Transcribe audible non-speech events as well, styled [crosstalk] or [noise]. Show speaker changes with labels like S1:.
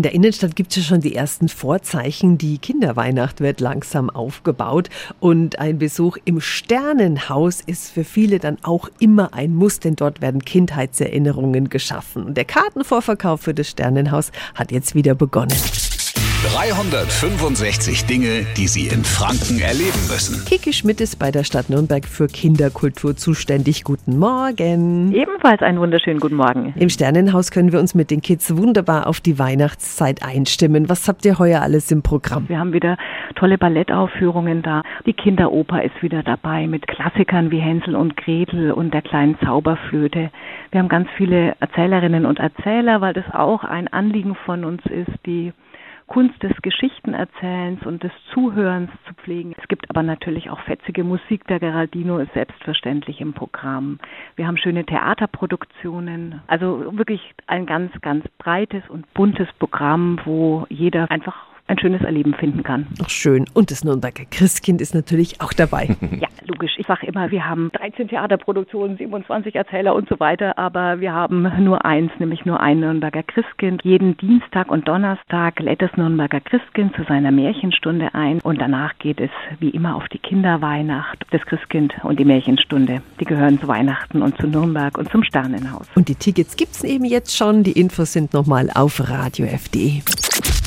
S1: In der Innenstadt gibt es ja schon die ersten Vorzeichen. Die Kinderweihnacht wird langsam aufgebaut und ein Besuch im Sternenhaus ist für viele dann auch immer ein Muss, denn dort werden Kindheitserinnerungen geschaffen. Der Kartenvorverkauf für das Sternenhaus hat jetzt wieder begonnen.
S2: 365 Dinge, die Sie in Franken erleben müssen.
S1: Kiki Schmidt ist bei der Stadt Nürnberg für Kinderkultur zuständig. Guten Morgen.
S3: Ebenfalls einen wunderschönen guten Morgen.
S1: Im Sternenhaus können wir uns mit den Kids wunderbar auf die Weihnachtszeit einstimmen. Was habt ihr heuer alles im Programm?
S3: Wir haben wieder tolle Ballettaufführungen da. Die Kinderoper ist wieder dabei mit Klassikern wie Hänsel und Gretel und der kleinen Zauberflöte. Wir haben ganz viele Erzählerinnen und Erzähler, weil das auch ein Anliegen von uns ist, die Kunst des Geschichtenerzählens und des Zuhörens zu pflegen. Es gibt aber natürlich auch fetzige Musik. Der Geraldino ist selbstverständlich im Programm. Wir haben schöne Theaterproduktionen. Also wirklich ein ganz, ganz breites und buntes Programm, wo jeder einfach ein schönes Erleben finden kann.
S1: Ach schön. Und das Nürnberger Christkind ist natürlich auch dabei. [laughs]
S3: ja, logisch. Ich sage immer, wir haben 13 Theaterproduktionen, 27 Erzähler und so weiter, aber wir haben nur eins, nämlich nur ein Nürnberger Christkind. Jeden Dienstag und Donnerstag lädt das Nürnberger Christkind zu seiner Märchenstunde ein und danach geht es wie immer auf die Kinderweihnacht, das Christkind und die Märchenstunde. Die gehören zu Weihnachten und zu Nürnberg und zum Sternenhaus.
S1: Und die Tickets gibt es eben jetzt schon. Die Infos sind nochmal auf radiof.de.